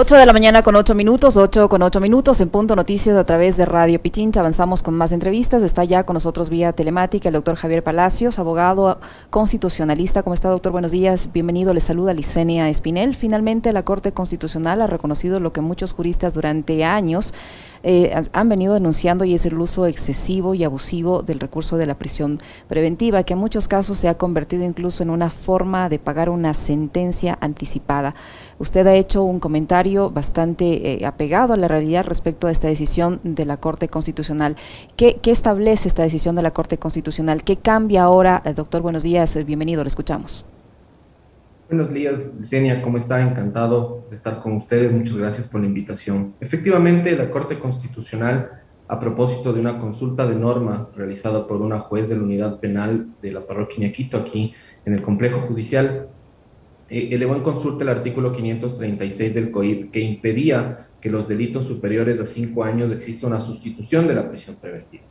8 de la mañana con 8 minutos, 8 con 8 minutos en punto noticias a través de Radio Pichincha. Avanzamos con más entrevistas. Está ya con nosotros vía telemática el doctor Javier Palacios, abogado constitucionalista. ¿Cómo está, doctor? Buenos días. Bienvenido. Le saluda Licenia Espinel. Finalmente, la Corte Constitucional ha reconocido lo que muchos juristas durante años eh, han venido denunciando y es el uso excesivo y abusivo del recurso de la prisión preventiva, que en muchos casos se ha convertido incluso en una forma de pagar una sentencia anticipada. Usted ha hecho un comentario bastante eh, apegado a la realidad respecto a esta decisión de la Corte Constitucional. ¿Qué, establece esta decisión de la Corte Constitucional? ¿Qué cambia ahora? Eh, doctor, buenos días, bienvenido, lo escuchamos. Buenos días, Senia, ¿cómo está? Encantado de estar con ustedes. Muchas gracias por la invitación. Efectivamente, la Corte Constitucional, a propósito de una consulta de norma realizada por una juez de la unidad penal de la parroquia Iñaquito, aquí en el complejo judicial, eh, elevó en consulta el artículo 536 del COIP que impedía que los delitos superiores a cinco años exista una sustitución de la prisión preventiva.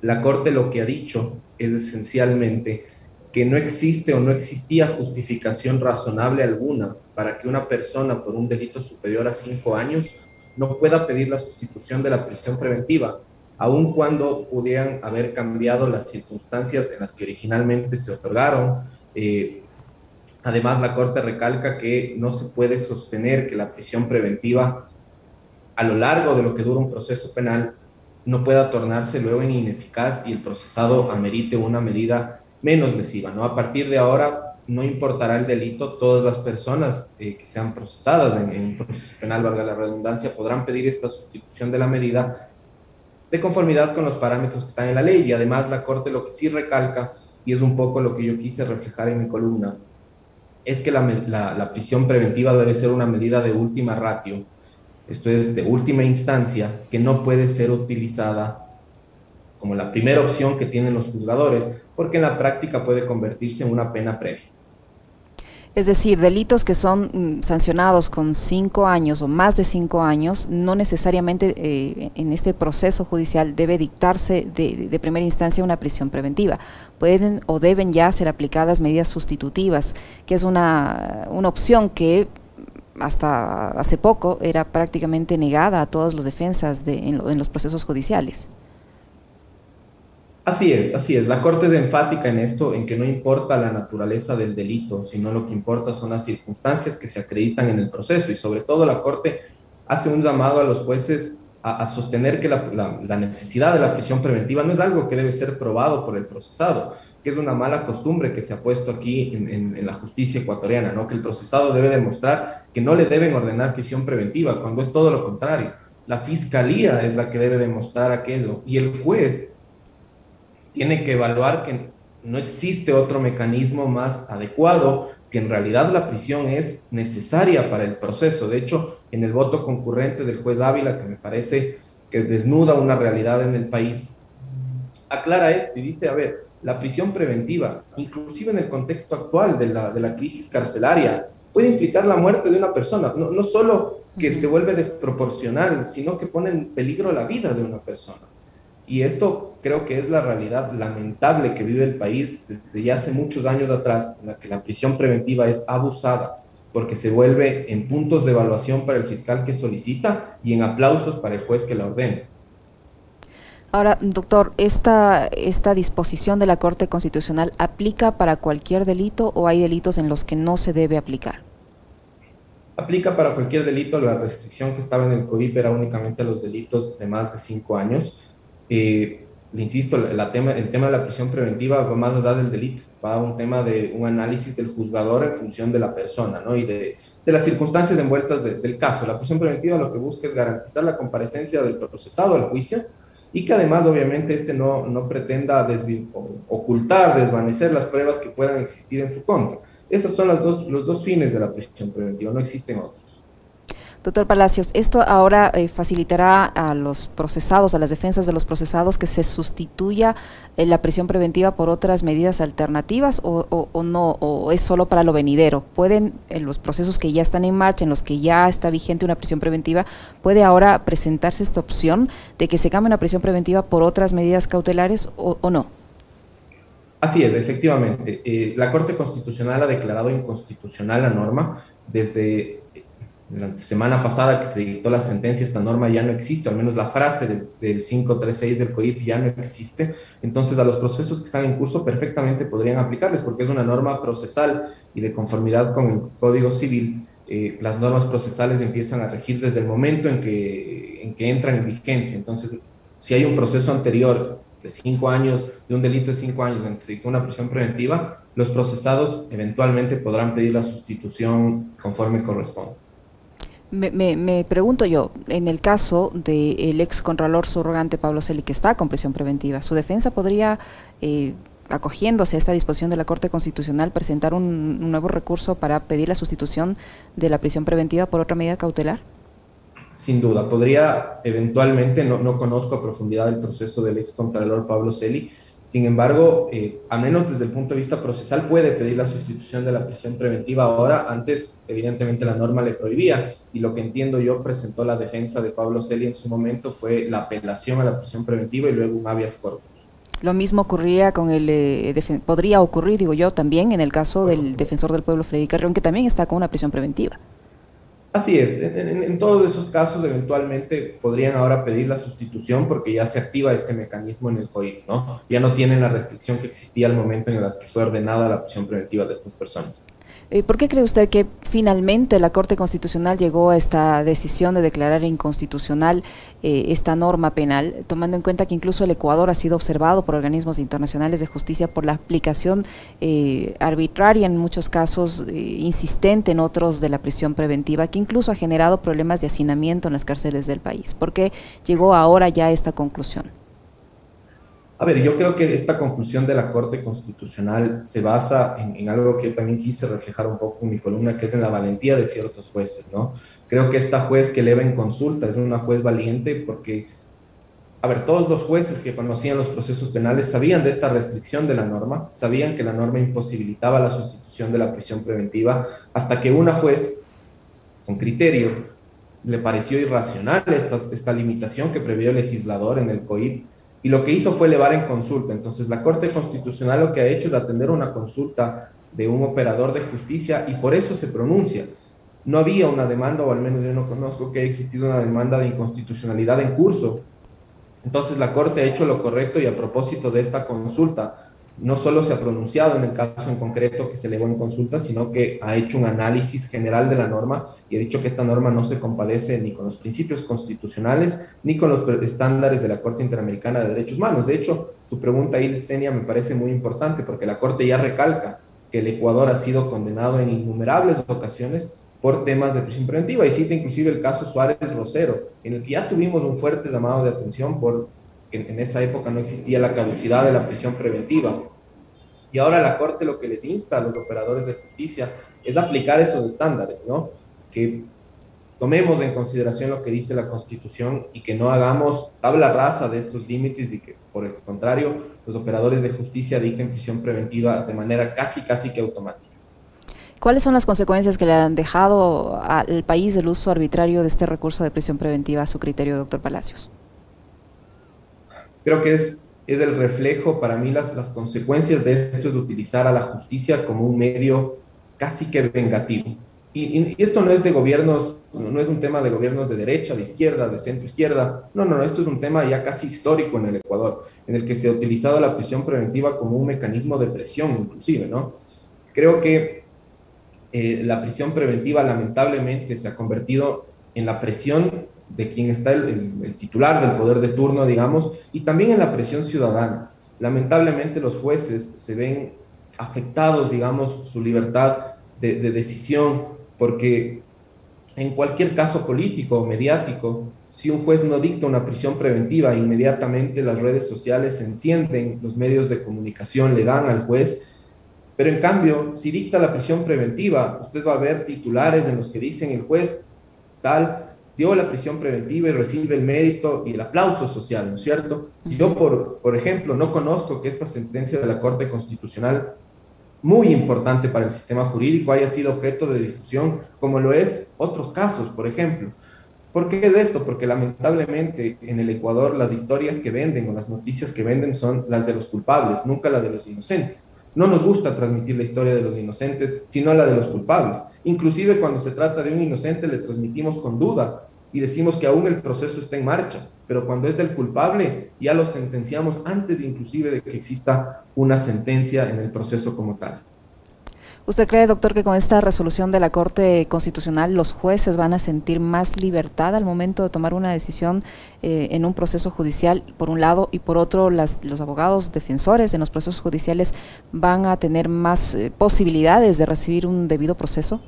La Corte lo que ha dicho es esencialmente que no existe o no existía justificación razonable alguna para que una persona por un delito superior a cinco años no pueda pedir la sustitución de la prisión preventiva, aun cuando pudieran haber cambiado las circunstancias en las que originalmente se otorgaron. Eh, además, la Corte recalca que no se puede sostener que la prisión preventiva a lo largo de lo que dura un proceso penal no pueda tornarse luego ineficaz y el procesado amerite una medida menos lesiva, ¿no? A partir de ahora no importará el delito, todas las personas eh, que sean procesadas en, un proceso penal, valga la redundancia, podrán pedir esta sustitución de la medida de conformidad con los parámetros que están en la ley y además la Corte lo que sí recalca, y es un poco lo que yo quise reflejar en mi columna, es que la prisión preventiva debe ser una medida de última ratio, esto es de última instancia, que no puede ser utilizada como la primera opción que tienen los juzgadores, porque en la práctica puede convertirse en una pena previa. Es decir, delitos que son mm, sancionados con cinco años o más de cinco años, no necesariamente eh, en este proceso judicial debe dictarse de, primera instancia una prisión preventiva. Pueden o deben ya ser aplicadas medidas sustitutivas, que es una, una opción que hasta hace poco era prácticamente negada a todos los defensas de, en los procesos judiciales. Así es, así es. La Corte es enfática en esto, en que no importa la naturaleza del delito, sino lo que importa son las circunstancias que se acreditan en el proceso y sobre todo la Corte hace un llamado a los jueces a, sostener que la, necesidad de la prisión preventiva no es algo que debe ser probado por el procesado, que es una mala costumbre que se ha puesto aquí en, en la justicia ecuatoriana, ¿no? que el procesado debe demostrar que no le deben ordenar prisión preventiva, cuando es todo lo contrario. La fiscalía es la que debe demostrar aquello y el juez tiene que evaluar que no existe otro mecanismo más adecuado, que en realidad la prisión es necesaria para el proceso. De hecho, en el voto concurrente del juez Ávila, que me parece que desnuda una realidad en el país, aclara esto y dice, a ver, la prisión preventiva, inclusive en el contexto actual de la, de la crisis carcelaria, puede implicar la muerte de una persona, no, no solo que se vuelve desproporcional, sino que pone en peligro la vida de una persona. Y esto creo que es la realidad lamentable que vive el país desde ya hace muchos años atrás, en la que la prisión preventiva es abusada porque se vuelve en puntos de evaluación para el fiscal que solicita y en aplausos para el juez que la ordena. Ahora, doctor, ¿esta, ¿esta disposición de la Corte Constitucional aplica para cualquier delito o hay delitos en los que no se debe aplicar? Aplica para cualquier delito. La restricción que estaba en el COIP era únicamente a los delitos de más de cinco años le insisto, el tema de la prisión preventiva va más allá del delito, va a un tema de un análisis del juzgador en función de la persona ¿no? y de, las circunstancias envueltas del caso. La prisión preventiva lo que busca es garantizar la comparecencia del procesado al juicio y que además obviamente este no, pretenda ocultar, desvanecer las pruebas que puedan existir en su contra. Esos son los dos fines de la prisión preventiva, no existen otros. Doctor Palacios, ¿esto ahora eh, facilitará a los procesados, a las defensas de los procesados, que se sustituya eh, la prisión preventiva por otras medidas alternativas o, no, o es solo para lo venidero? ¿Pueden, en los procesos que ya están en marcha, en los que ya está vigente una prisión preventiva, puede ahora presentarse esta opción de que se cambie una prisión preventiva por otras medidas cautelares o, no? Así es, efectivamente. Eh, la Corte Constitucional ha declarado inconstitucional la norma desde la semana pasada que se dictó la sentencia, esta norma ya no existe, al menos la frase del, del 536 del COIP ya no existe, entonces a los procesos que están en curso perfectamente podrían aplicarles porque es una norma procesal y de conformidad con el Código Civil, eh, las normas procesales empiezan a regir desde el momento en que, en que entran en vigencia. Entonces, si hay un proceso anterior de cinco años, de un delito de cinco años en que se dictó una prisión preventiva, los procesados eventualmente podrán pedir la sustitución conforme corresponda. Me, me, pregunto yo, en el caso del ex contralor subrogante Pablo Celi, que está con prisión preventiva, ¿su defensa podría, eh, acogiéndose a esta disposición de la Corte Constitucional, presentar un, nuevo recurso para pedir la sustitución de la prisión preventiva por otra medida cautelar? Sin duda, podría eventualmente, no, no conozco a profundidad el proceso del ex contralor Pablo Celi, sin embargo, eh, al menos desde el punto de vista procesal, puede pedir la sustitución de la prisión preventiva ahora. Antes, evidentemente, la norma le prohibía y lo que entiendo yo presentó la defensa de Pablo Celi en su momento fue la apelación a la prisión preventiva y luego un habeas corpus. Lo mismo ocurría con el, eh, podría ocurrir, digo yo, también en el caso del defensor del pueblo Freddy Carrión, que también está con una prisión preventiva. Así es, en, todos esos casos eventualmente podrían ahora pedir la sustitución porque ya se activa este mecanismo en el COI, ¿no? Ya no tienen la restricción que existía al momento en el que fue ordenada la prisión preventiva de estas personas. Eh, ¿Por qué cree usted que finalmente la Corte Constitucional llegó a esta decisión de declarar inconstitucional eh, esta norma penal, tomando en cuenta que incluso el Ecuador ha sido observado por organismos internacionales de justicia por la aplicación eh, arbitraria, en muchos casos insistente en otros, de la prisión preventiva, que incluso ha generado problemas de hacinamiento en las cárceles del país? ¿Por qué llegó ahora ya a esta conclusión? A ver, yo creo que esta conclusión de la Corte Constitucional se basa en, algo que también quise reflejar un poco en mi columna, que es en la valentía de ciertos jueces, ¿no? Creo que esta juez que eleva en consulta es una juez valiente porque, a ver, todos los jueces que conocían los procesos penales sabían de esta restricción de la norma, sabían que la norma imposibilitaba la sustitución de la prisión preventiva, hasta que una juez, con criterio, le pareció irracional esta, esta limitación que previó el legislador en el COIP y lo que hizo fue elevar en consulta. Entonces, la Corte Constitucional lo que ha hecho es atender una consulta de un operador de justicia y por eso se pronuncia. No había una demanda, o al menos yo no conozco que haya existido una demanda de inconstitucionalidad en curso. Entonces, la Corte ha hecho lo correcto y a propósito de esta consulta, no solo se ha pronunciado en el caso en concreto que se elevó en consulta, sino que ha hecho un análisis general de la norma y ha dicho que esta norma no se compadece ni con los principios constitucionales ni con los estándares de la Corte Interamericana de Derechos Humanos. De hecho, su pregunta ahí, me parece muy importante porque la Corte ya recalca que el Ecuador ha sido condenado en innumerables ocasiones por temas de prisión preventiva y cita inclusive el caso Suárez Rosero, en el que ya tuvimos un fuerte llamado de atención por en, esa época no existía la caducidad de la prisión preventiva. Y ahora la Corte lo que les insta a los operadores de justicia es aplicar esos estándares, ¿no? Que tomemos en consideración lo que dice la Constitución y que no hagamos tabla rasa de estos límites y que, por el contrario, los operadores de justicia dicten prisión preventiva de manera casi, casi que automática. ¿Cuáles son las consecuencias que le han dejado al país el uso arbitrario de este recurso de prisión preventiva a su criterio, doctor Palacios? Creo que es, es el reflejo, para mí las, las consecuencias de esto es utilizar a la justicia como un medio casi que vengativo. Y, esto no es de gobiernos, no es un tema de gobiernos de derecha, de izquierda, de centro izquierda, no, no, no, esto es un tema ya casi histórico en el Ecuador, en el que se ha utilizado la prisión preventiva como un mecanismo de presión inclusive, ¿no? Creo que eh, la prisión preventiva lamentablemente se ha convertido en la presión de quien está el, titular del poder de turno, digamos, y también en la presión ciudadana. Lamentablemente los jueces se ven afectados, digamos, su libertad de, de decisión, porque en cualquier caso político o mediático, si un juez no dicta una prisión preventiva, inmediatamente las redes sociales se encienden, los medios de comunicación le dan al juez, pero en cambio, si dicta la prisión preventiva, usted va a ver titulares en los que dicen el juez tal dio la prisión preventiva y recibe el mérito y el aplauso social, ¿no es cierto? Yo, por, por ejemplo, no conozco que esta sentencia de la Corte Constitucional, muy importante para el sistema jurídico, haya sido objeto de difusión, como lo es otros casos, por ejemplo. ¿Por qué es esto? Porque lamentablemente en el Ecuador las historias que venden o las noticias que venden son las de los culpables, nunca las de los inocentes. No nos gusta transmitir la historia de los inocentes, sino la de los culpables. Inclusive cuando se trata de un inocente le transmitimos con duda y decimos que aún el proceso está en marcha, pero cuando es del culpable ya lo sentenciamos antes inclusive de que exista una sentencia en el proceso como tal. ¿Usted cree, doctor, que con esta resolución de la Corte Constitucional los jueces van a sentir más libertad al momento de tomar una decisión eh, en un proceso judicial, por un lado, y por otro, las, los abogados defensores en los procesos judiciales van a tener más eh, posibilidades de recibir un debido proceso?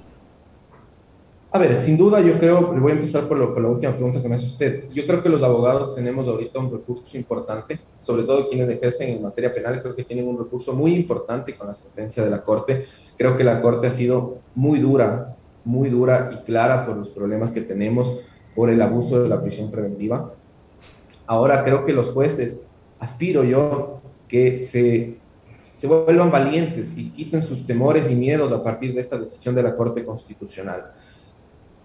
A ver, sin duda yo creo, le voy a empezar por, la última pregunta que me hace usted. Yo creo que los abogados tenemos ahorita un recurso importante, sobre todo quienes ejercen en materia penal, creo que tienen un recurso muy importante con la sentencia de la Corte. Creo que la Corte ha sido muy dura, muy dura y clara por los problemas que tenemos por el abuso de la prisión preventiva. Ahora creo que los jueces, aspiro yo, que se, se vuelvan valientes y quiten sus temores y miedos a partir de esta decisión de la Corte Constitucional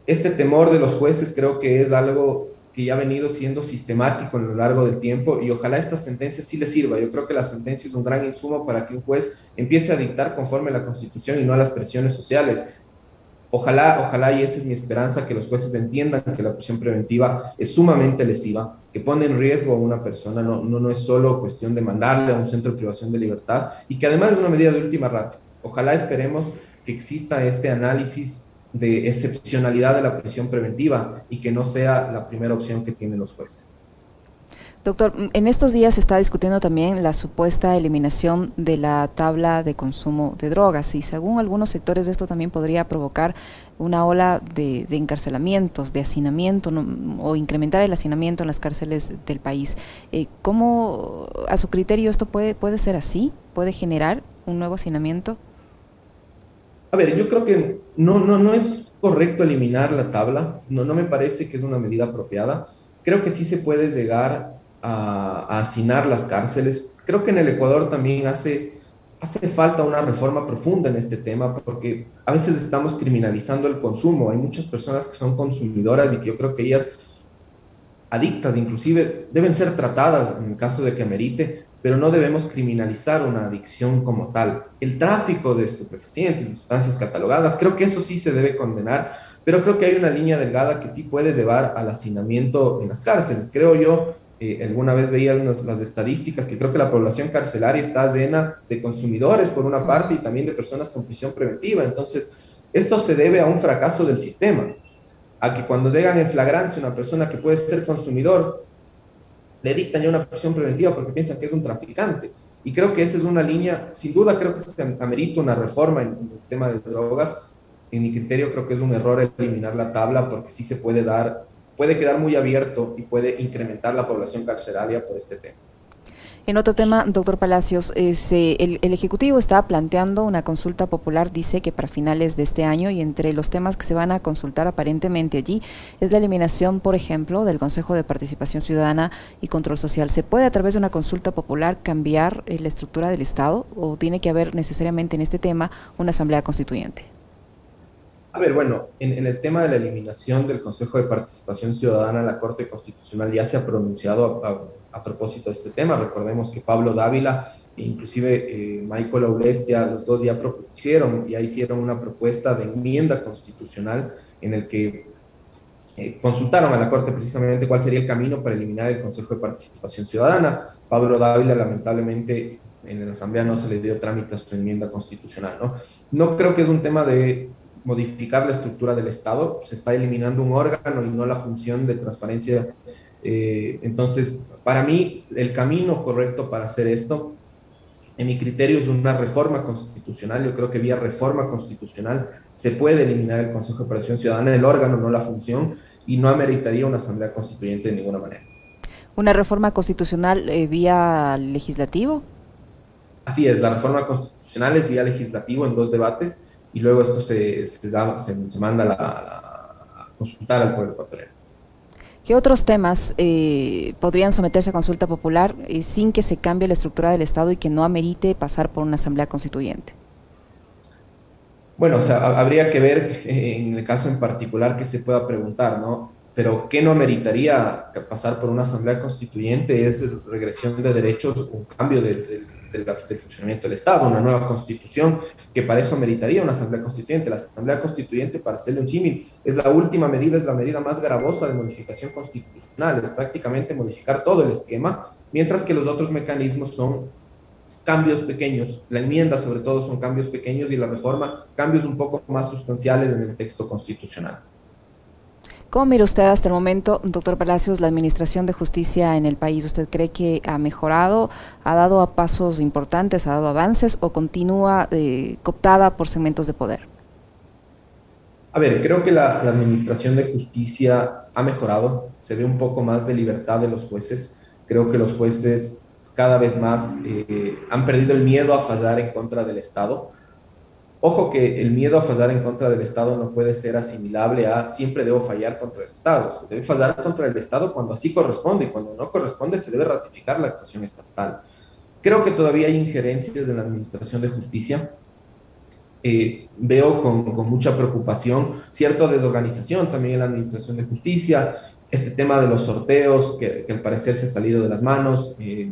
este temor de los jueces creo que es algo que ya ha venido siendo sistemático a lo largo del tiempo y ojalá esta sentencia sí le sirva. Yo creo que la sentencia es un gran insumo para que un juez empiece a dictar conforme a la Constitución y no a las presiones sociales. Ojalá, ojalá, y esa es mi esperanza, que los jueces entiendan que la prisión preventiva es sumamente lesiva, que pone en riesgo a una persona, no, no, no es solo cuestión de mandarle a un centro de privación de libertad y que además es una medida de última rata. Ojalá esperemos que exista este análisis de excepcionalidad de la prisión preventiva y que no sea la primera opción que tienen los jueces. Doctor, en estos días se está discutiendo también la supuesta eliminación de la tabla de consumo de drogas y según algunos sectores esto también podría provocar una ola de, encarcelamientos, de hacinamiento o incrementar el hacinamiento en las cárceles del país. Eh, ¿Cómo, a su criterio, esto puede, puede ser así? ¿Puede generar un nuevo hacinamiento? A ver, yo creo que no, no, no es correcto eliminar la tabla, no, no me parece que es una medida apropiada. Creo que sí se puede llegar a, a hacinar las cárceles. Creo que en el Ecuador también hace, hace falta una reforma profunda en este tema porque a veces estamos criminalizando el consumo. Hay muchas personas que son consumidoras y que yo creo que ellas adictas inclusive deben ser tratadas en el caso de que amerite, pero no debemos criminalizar una adicción como tal. El tráfico de estupefacientes, de sustancias catalogadas, creo que eso sí se debe condenar, pero creo que hay una línea delgada que sí puede llevar al hacinamiento en las cárceles. Creo yo, eh, alguna vez veía las estadísticas, que creo que la población carcelaria está llena de consumidores por una parte y también de personas con prisión preventiva. Entonces, esto se debe a un fracaso del sistema, a que cuando llegan en flagrancia una persona que puede ser consumidor, le dictan ya una prisión preventiva porque piensan que es un traficante. Y creo que esa es una línea, sin duda creo que se amerita una reforma en, el tema de drogas. En mi criterio creo que es un error eliminar la tabla porque sí se puede dar, puede quedar muy abierto y puede incrementar la población carcelaria por este tema. En otro tema, doctor Palacios, eh, el, Ejecutivo está planteando una consulta popular, dice que para finales de este año, y entre los temas que se van a consultar aparentemente allí es la eliminación, por ejemplo, del Consejo de Participación Ciudadana y Control Social. ¿Se puede a través de una consulta popular cambiar eh, la estructura del Estado o tiene que haber necesariamente en este tema una asamblea constituyente? A ver, bueno, en, el tema de la eliminación del Consejo de Participación Ciudadana, la Corte Constitucional ya se ha pronunciado a, propósito de este tema. Recordemos que Pablo Dávila e inclusive eh, Michael Aulestia, los dos ya propusieron, ya hicieron una propuesta de enmienda constitucional en el que eh, consultaron a la Corte precisamente cuál sería el camino para eliminar el Consejo de Participación Ciudadana. Pablo Dávila, lamentablemente, en la Asamblea no se le dio trámite a su enmienda constitucional, ¿no? No creo que es un tema de modificar la estructura del Estado, se está eliminando un órgano y no la función de transparencia. Eh, entonces, para mí, el camino correcto para hacer esto, en mi criterio, es una reforma constitucional. Yo creo que vía reforma constitucional se puede eliminar el Consejo de Operación Ciudadana, el órgano, no la función, y no ameritaría una asamblea constituyente de ninguna manera. ¿Una reforma constitucional eh, vía legislativo? Así es, la reforma constitucional es vía legislativo en dos debates y luego esto se, se, se, manda a, consultar al pueblo ecuatoriano. ¿Qué otros temas eh, podrían someterse a consulta popular eh, sin que se cambie la estructura del Estado y que no amerite pasar por una asamblea constituyente? Bueno, o sea, habría que ver eh, en el caso en particular que se pueda preguntar, ¿no? Pero ¿qué no ameritaría pasar por una asamblea constituyente? Es regresión de derechos, un cambio del del funcionamiento del Estado, una nueva constitución, que para eso meritaría una asamblea constituyente. La asamblea constituyente, para hacerle un símil, es la última medida, es la medida más gravosa de modificación constitucional, es prácticamente modificar todo el esquema, mientras que los otros mecanismos son cambios pequeños. La enmienda, sobre todo, son cambios pequeños y la reforma, cambios un poco más sustanciales en el texto constitucional. ¿Cómo mira usted hasta el momento, doctor Palacios, la administración de justicia en el país? ¿Usted cree que ha mejorado, ha dado pasos importantes, ha dado avances o continúa eh, cooptada por segmentos de poder? A ver, creo que la, administración de justicia ha mejorado, se ve un poco más de libertad de los jueces. Creo que los jueces cada vez más eh, han perdido el miedo a fallar en contra del Estado Ojo que el miedo a fallar en contra del Estado no puede ser asimilable a siempre debo fallar contra el Estado. Se debe fallar contra el Estado cuando así corresponde y cuando no corresponde se debe ratificar la actuación estatal. Creo que todavía hay injerencias en la Administración de Justicia. Eh, veo con, mucha preocupación cierta desorganización también en la Administración de Justicia, este tema de los sorteos que, al parecer se ha salido de las manos. Eh,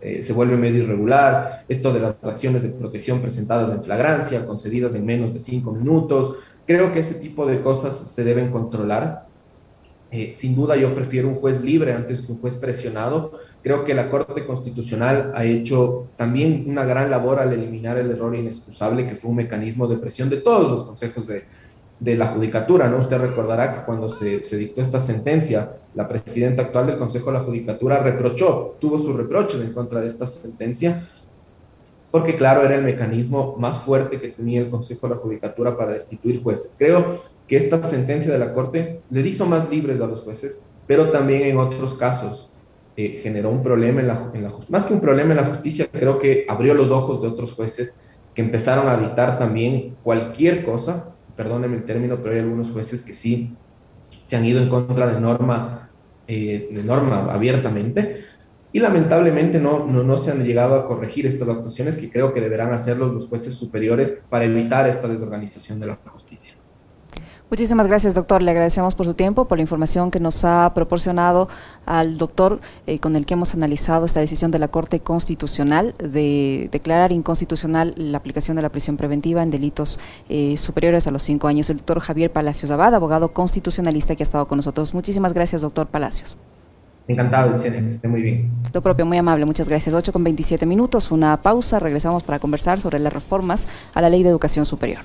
eh, se vuelve medio irregular, esto de las acciones de protección presentadas en flagrancia, concedidas en menos de cinco minutos. Creo que ese tipo de cosas se deben controlar. Eh, sin duda yo prefiero un juez libre antes que un juez presionado. Creo que la Corte Constitucional ha hecho también una gran labor al eliminar el error inexcusable, que fue un mecanismo de presión de todos los consejos de, de la Judicatura, ¿no? Usted recordará que cuando se, dictó esta sentencia, la presidenta actual del Consejo de la Judicatura reprochó, tuvo sus reproches en contra de esta sentencia, porque claro, era el mecanismo más fuerte que tenía el Consejo de la Judicatura para destituir jueces. Creo que esta sentencia de la Corte les hizo más libres a los jueces, pero también en otros casos eh, generó un problema en la, en la más que un problema en la justicia, creo que abrió los ojos de otros jueces que empezaron a dictar también cualquier cosa perdónenme el término, pero hay algunos jueces que sí se han ido en contra de norma, eh, de norma abiertamente, y lamentablemente no, no, no, se han llegado a corregir estas actuaciones que creo que deberán hacerlo los jueces superiores para evitar esta desorganización de la justicia. Muchísimas gracias, doctor. Le agradecemos por su tiempo, por la información que nos ha proporcionado al doctor eh, con el que hemos analizado esta decisión de la Corte Constitucional de declarar inconstitucional la aplicación de la prisión preventiva en delitos eh, superiores a los cinco años. El doctor Javier Palacios Abad, abogado constitucionalista que ha estado con nosotros. Muchísimas gracias, doctor Palacios. Encantado, que esté muy bien. Lo propio, muy amable, muchas gracias. 8 con 27 minutos, una pausa, regresamos para conversar sobre las reformas a la Ley de Educación Superior.